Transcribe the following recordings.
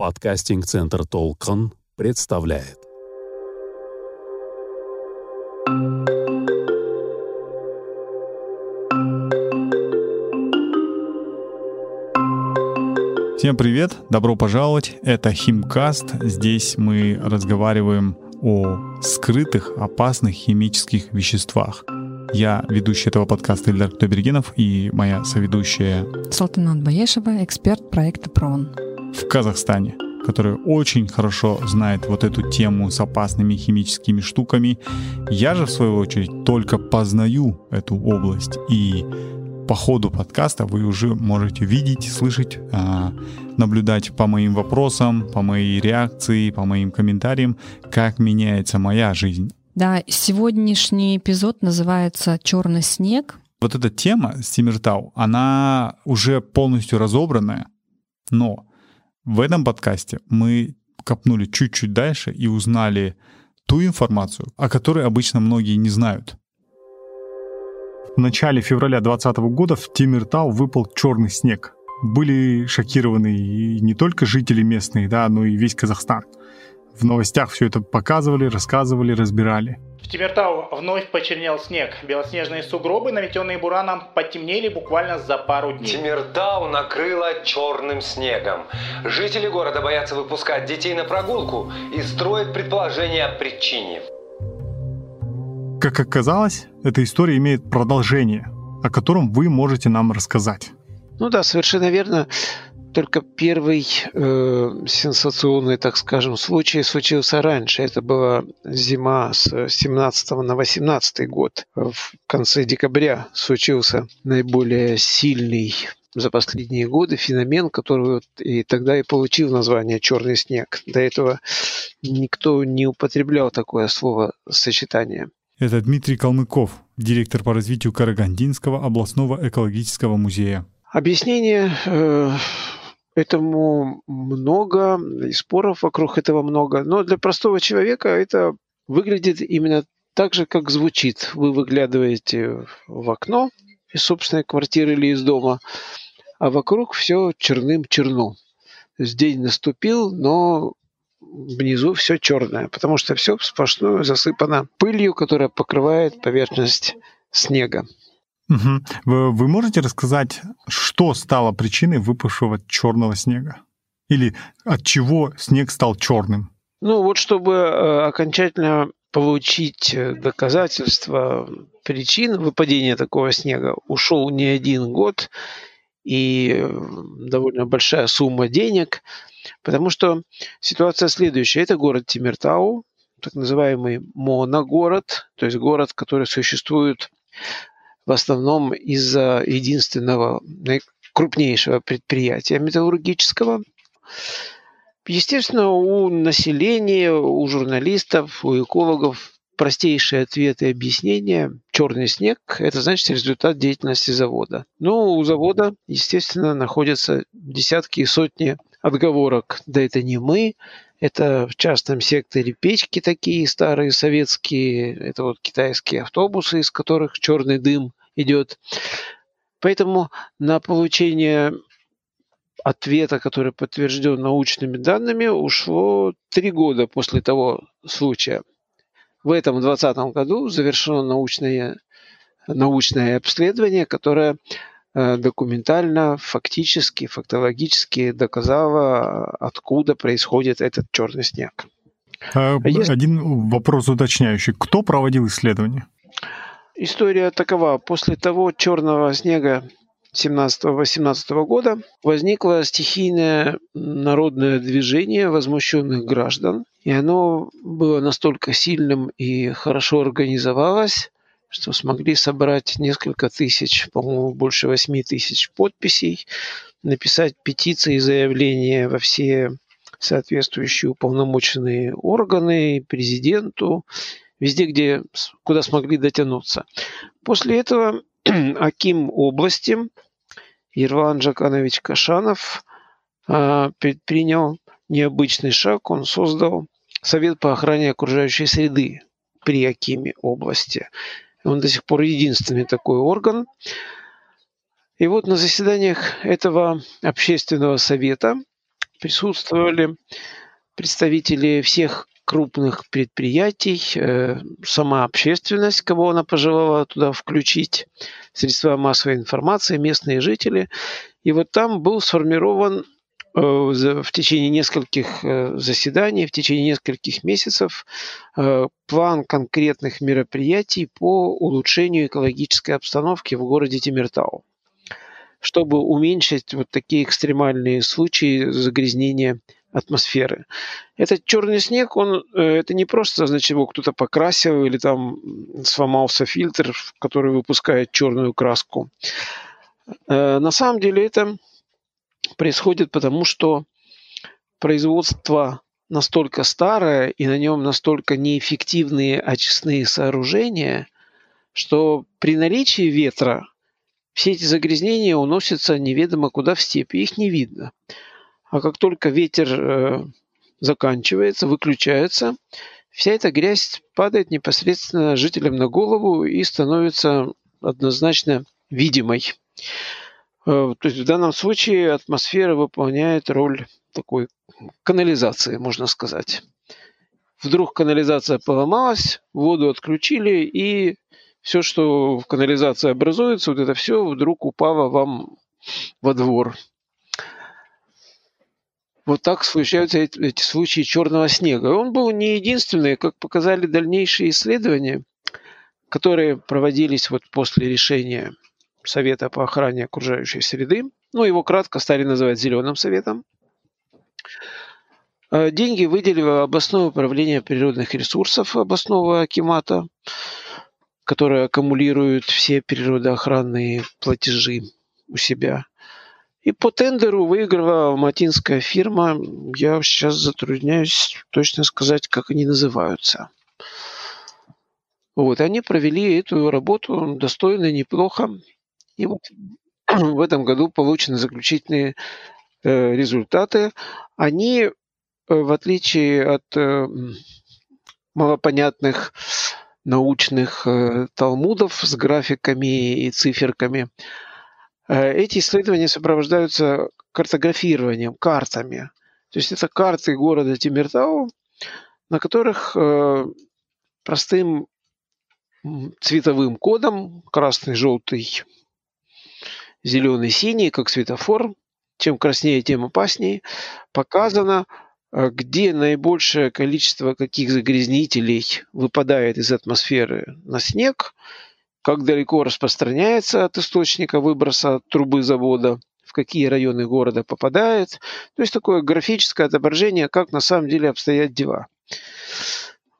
Подкастинг-центр «Толкон» представляет. Всем привет, добро пожаловать, это Химкаст. Здесь мы разговариваем о скрытых опасных химических веществах. Я ведущий этого подкаста Ильдар Тобергенов и моя соведущая Салтанат Баешева, эксперт проекта ПРОН. В Казахстане, которая очень хорошо знает вот эту тему с опасными химическими штуками. Я же, в свою очередь, только познаю эту область. И по ходу подкаста вы уже можете видеть, слышать, а, наблюдать по моим вопросам, по моей реакции, по моим комментариям, как меняется моя жизнь. Да, сегодняшний эпизод называется «Черный снег». Вот эта тема с Тимиртау, она уже полностью разобранная, но в этом подкасте мы копнули чуть-чуть дальше и узнали ту информацию, о которой обычно многие не знают. В начале февраля 2020 года в Тимиртау выпал черный снег. Были шокированы и не только жители местные, да, но и весь Казахстан. В новостях все это показывали, рассказывали, разбирали. В Тимиртау вновь почернел снег. Белоснежные сугробы, наметенные бураном, потемнели буквально за пару дней. Тимиртау накрыло черным снегом. Жители города боятся выпускать детей на прогулку и строят предположения о причине. Как оказалось, эта история имеет продолжение, о котором вы можете нам рассказать. Ну да, совершенно верно. Только первый э, сенсационный, так скажем, случай случился раньше. Это была зима с 17 на 18 год. В конце декабря случился наиболее сильный за последние годы феномен, который вот и тогда и получил название «черный снег». До этого никто не употреблял такое слово-сочетание. Это Дмитрий Калмыков, директор по развитию Карагандинского областного экологического музея. Объяснение э, этому много, и споров вокруг этого много. Но для простого человека это выглядит именно так же, как звучит. Вы выглядываете в окно из собственной квартиры или из дома, а вокруг все черным-черно. То есть день наступил, но внизу все черное, потому что все сплошную засыпано пылью, которая покрывает поверхность снега. Мгм. Вы, вы можете рассказать, что стало причиной выпавшего черного снега? Или от чего снег стал черным? Ну вот, чтобы э, окончательно получить э, доказательства причин выпадения такого снега, ушел не один год и э, довольно большая сумма денег, потому что ситуация следующая. Это город Тимиртау, так называемый моногород, то есть город, который существует в основном из-за единственного наи- крупнейшего предприятия металлургического. Естественно, у населения, у журналистов, у экологов простейшие ответы и объяснения. Черный снег – это значит результат деятельности завода. Ну, у завода, естественно, находятся десятки и сотни отговорок. Да это не мы, это в частном секторе печки такие старые советские, это вот китайские автобусы, из которых черный дым идет. Поэтому на получение ответа, который подтвержден научными данными, ушло три года после того случая. В этом 2020 году завершено научное, научное обследование, которое документально, фактически, фактологически доказало, откуда происходит этот черный снег. А, если- Один вопрос уточняющий. Кто проводил исследование? История такова. После того черного снега 17-18 года возникло стихийное народное движение возмущенных граждан. И оно было настолько сильным и хорошо организовалось, что смогли собрать несколько тысяч, по-моему, больше 8 тысяч подписей, написать петиции и заявления во все соответствующие уполномоченные органы, президенту, везде, где, куда смогли дотянуться. После этого Аким области Ерлан Джаканович Кашанов а, предпринял необычный шаг. Он создал Совет по охране окружающей среды при Акиме области. Он до сих пор единственный такой орган. И вот на заседаниях этого общественного совета присутствовали представители всех крупных предприятий, э, сама общественность, кого она пожелала туда включить, средства массовой информации, местные жители. И вот там был сформирован в течение нескольких э, заседаний, в течение нескольких месяцев план конкретных мероприятий по улучшению экологической обстановки в городе Тимиртау, чтобы уменьшить вот такие экстремальные случаи загрязнения атмосферы. Этот черный снег, он, э, это не просто, значит, его кто-то покрасил или там сломался фильтр, который выпускает черную краску. Э, на самом деле это происходит потому, что производство настолько старое и на нем настолько неэффективные очистные сооружения, что при наличии ветра все эти загрязнения уносятся неведомо куда в степи, их не видно. А как только ветер э, заканчивается, выключается, вся эта грязь падает непосредственно жителям на голову и становится однозначно видимой. Э, то есть в данном случае атмосфера выполняет роль такой канализации, можно сказать. Вдруг канализация поломалась, воду отключили, и все, что в канализации образуется, вот это все вдруг упало вам во двор. Вот так случаются эти, случаи черного снега. Он был не единственный, как показали дальнейшие исследования, которые проводились вот после решения Совета по охране окружающей среды. Ну, его кратко стали называть Зеленым Советом. Э, деньги выделило областное управление природных ресурсов областного Акимата, которое аккумулирует все природоохранные платежи у себя. И по тендеру выиграла алматинская фирма. Я сейчас затрудняюсь точно сказать, как они называются. Вот, они провели эту работу достойно, неплохо. И вот в этом году получены заключительные э, результаты. Они, э, в отличие от э, малопонятных научных талмудов с графиками и циферками, эти исследования сопровождаются картографированием, картами. То есть это карты города Тимиртау, на которых простым цветовым кодом, красный, желтый, зеленый, синий, как светофор, чем краснее, тем опаснее, показано, э, где наибольшее количество каких загрязнителей выпадает из атмосферы на снег – как далеко распространяется от источника выброса трубы завода, в какие районы города попадает. То есть такое графическое отображение, как на самом деле обстоят дела.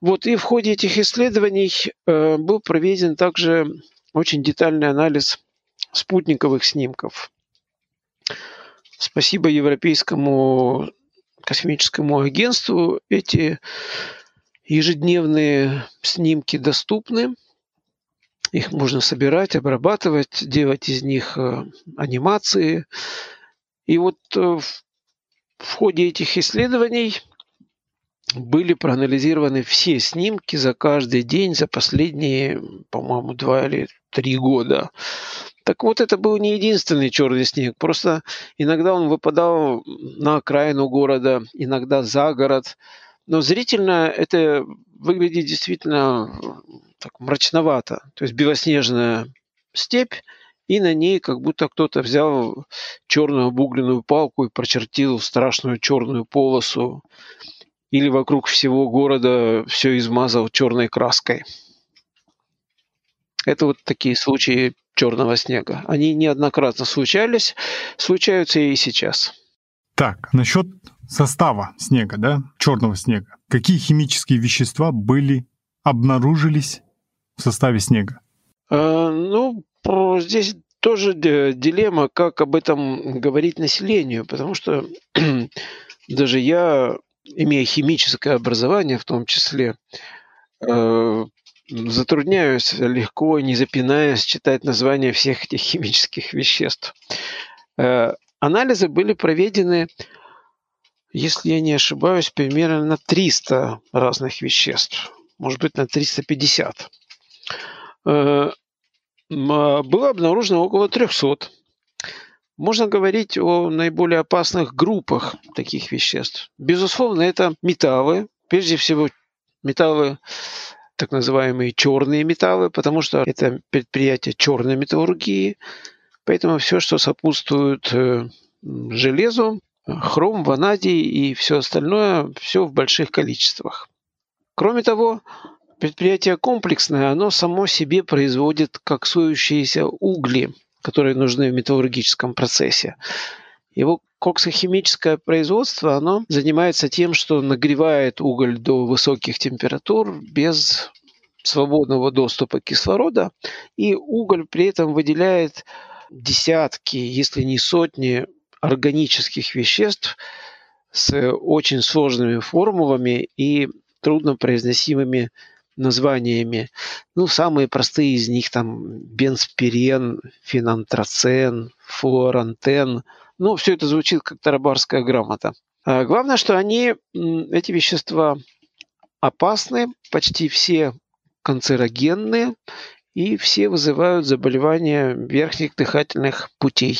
Вот и в ходе этих исследований э, был проведен также очень детальный анализ спутниковых снимков. Спасибо Европейскому космическому агентству. Эти ежедневные снимки доступны. Их можно собирать, обрабатывать, делать из них э, анимации. И вот э, в ходе этих исследований были проанализированы все снимки за каждый день за последние, по-моему, два или три года. Так вот, это был не единственный черный снег. Просто иногда он выпадал на окраину города, иногда за город. Но зрительно это выглядит действительно так мрачновато. То есть белоснежная степь, и на ней как будто кто-то взял черную обугленную палку и прочертил страшную черную полосу. Или вокруг всего города все измазал черной краской. Это вот такие случаи черного снега. Они неоднократно случались, случаются и сейчас. Так, насчет состава снега, да, черного снега. Какие химические вещества были обнаружились в составе снега? А, ну, здесь тоже дилемма, как об этом говорить населению, потому что даже я, имея химическое образование в том числе, э, затрудняюсь легко, не запинаясь, читать названия всех этих химических веществ. Э, анализы были проведены, если я не ошибаюсь, примерно на 300 разных веществ, может быть, на 350. Э, было обнаружено около 300. можно говорить о наиболее опасных группах таких веществ. Безусловно, это металлы, прежде всего металлы так называемые черные металлы, потому что это предприятие черной металлургии, поэтому все, что сопутствует э, железу, хром, ванадий и все остальное, все в больших количествах. Кроме того, предприятие комплексное, оно само себе производит коксующиеся угли, которые нужны в металлургическом процессе. Его коксохимическое производство, оно занимается тем, что нагревает уголь до высоких температур без свободного доступа кислорода, и уголь при этом выделяет десятки, если не сотни органических веществ с очень сложными формулами и труднопроизносимыми названиями. Ну, самые простые из них там бенспирен, фенантрацен, флуорантен. Ну, все это звучит как тарабарская грамота. А главное, что они, эти вещества опасны, почти все канцерогенные, и все вызывают заболевания верхних дыхательных путей.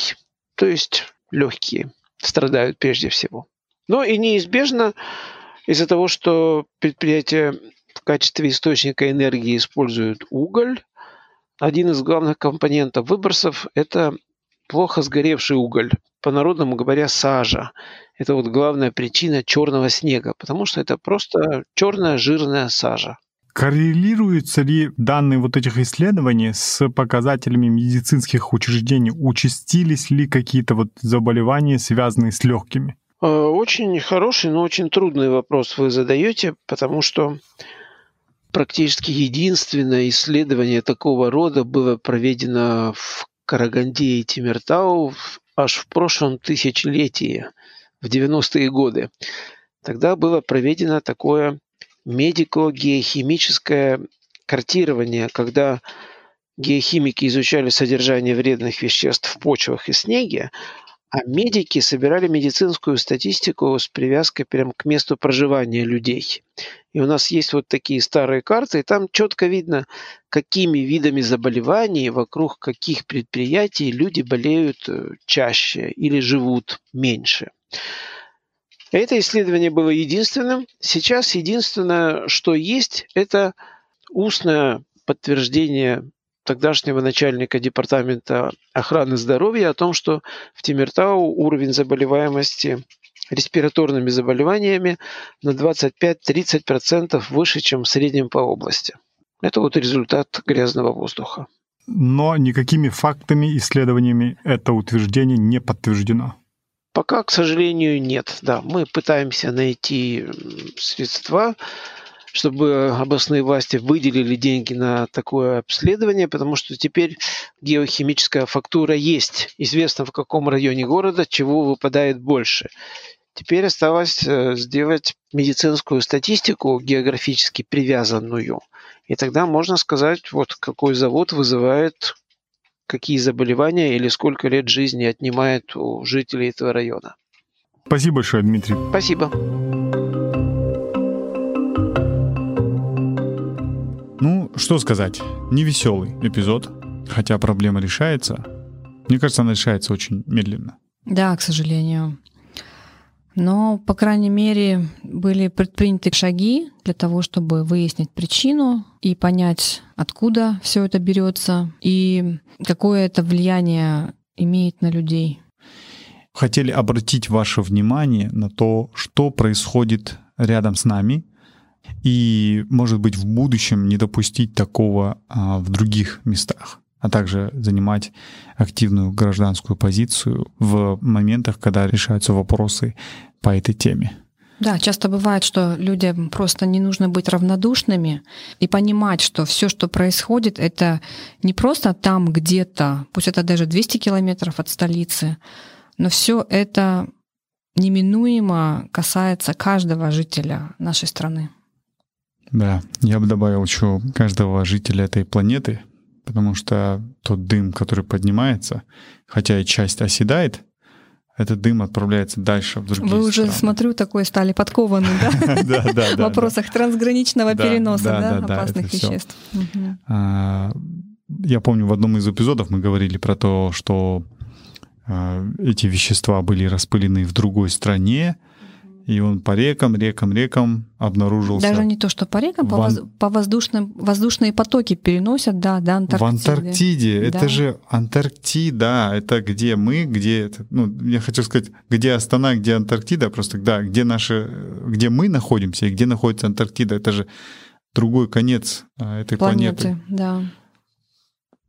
То есть легкие страдают прежде всего. Но и неизбежно из-за того, что предприятия в качестве источника энергии используют уголь, один из главных компонентов выбросов – это плохо сгоревший уголь. По-народному говоря, сажа. Это вот главная причина черного снега, потому что это просто черная жирная сажа. Коррелируются ли данные вот этих исследований с показателями медицинских учреждений? Участились ли какие-то вот заболевания, связанные с легкими? Э, очень хороший, но очень трудный вопрос вы задаете, потому что практически единственное исследование такого рода было проведено в Караганде и Тимиртау аж в прошлом тысячелетии, в 90-е годы. Тогда было проведено такое медико-геохимическое картирование, когда геохимики изучали содержание вредных веществ в почвах и снеге, а медики собирали медицинскую статистику с привязкой прямо к месту проживания людей. И у нас есть вот такие старые карты, и там четко видно, какими видами заболеваний вокруг каких предприятий люди болеют э, чаще или живут меньше. Это исследование было единственным. Сейчас единственное, что есть, это устное подтверждение тогдашнего начальника департамента охраны здоровья о том, что в Тимиртау уровень заболеваемости респираторными заболеваниями на 25-30% выше, чем в среднем по области. Это вот результат грязного воздуха. Но никакими фактами, исследованиями это утверждение не подтверждено. Пока, к сожалению, нет. Да, мы пытаемся найти средства, чтобы областные власти выделили деньги на такое обследование, потому что теперь геохимическая фактура есть. Известно, в каком районе города чего выпадает больше. Теперь осталось э, сделать медицинскую статистику географически привязанную. И тогда можно сказать, вот какой завод вызывает какие заболевания или сколько лет жизни отнимает у жителей этого района. Спасибо большое, Дмитрий. Спасибо. Что сказать, невеселый эпизод, хотя проблема решается. Мне кажется, она решается очень медленно. Да, к сожалению. Но, по крайней мере, были предприняты шаги для того, чтобы выяснить причину и понять, откуда все это берется и какое это влияние имеет на людей. Хотели обратить ваше внимание на то, что происходит рядом с нами, и, может быть, в будущем не допустить такого а, в других местах а также занимать активную гражданскую позицию в моментах, когда решаются вопросы по этой теме. Да, часто бывает, что людям просто не нужно быть равнодушными и понимать, что все, что происходит, это не просто там где-то, пусть это даже 200 километров от столицы, но все это неминуемо касается каждого жителя нашей страны. Да, я бы добавил еще каждого жителя этой планеты, потому что тот дым, который поднимается, хотя и часть оседает, этот дым отправляется дальше в другие Вы уже, смотрю, такой стали подкованы, да? В вопросах трансграничного переноса опасных веществ. А, я помню, в одном из эпизодов мы говорили про то, что э, эти вещества были распылены в другой стране, и он по рекам, рекам, рекам обнаружился. Даже не то, что по рекам, по, В Ан- воз- по воздушным, воздушные потоки переносят, да, до В Антарктиды. Антарктиде. Это Да. же Антарктида. Это где мы, где... это- Ну, я хочу сказать, где Астана, где Антарктида. Просто, да, где наши... Где мы находимся и где находится Антарктида. Это же другой конец а, этой планеты. Планеты, да.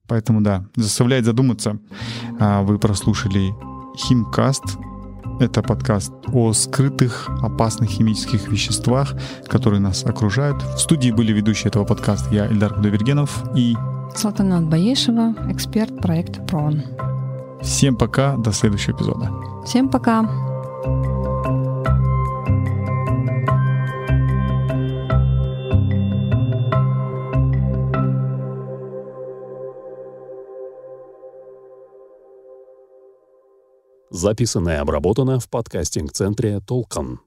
Поэтому, да, заставляет задуматься. А, Вы прослушали Химкаст. Это подкаст о скрытых опасных химических веществах, которые нас окружают. В студии были ведущие этого подкаста я, Эльдар Кудавергенов, и Салтанат Баешева, эксперт проекта ПРОН. всем пока, до следующего эпизода. Всем пока! Записано и обработано в подкастинг-центре «Толкан».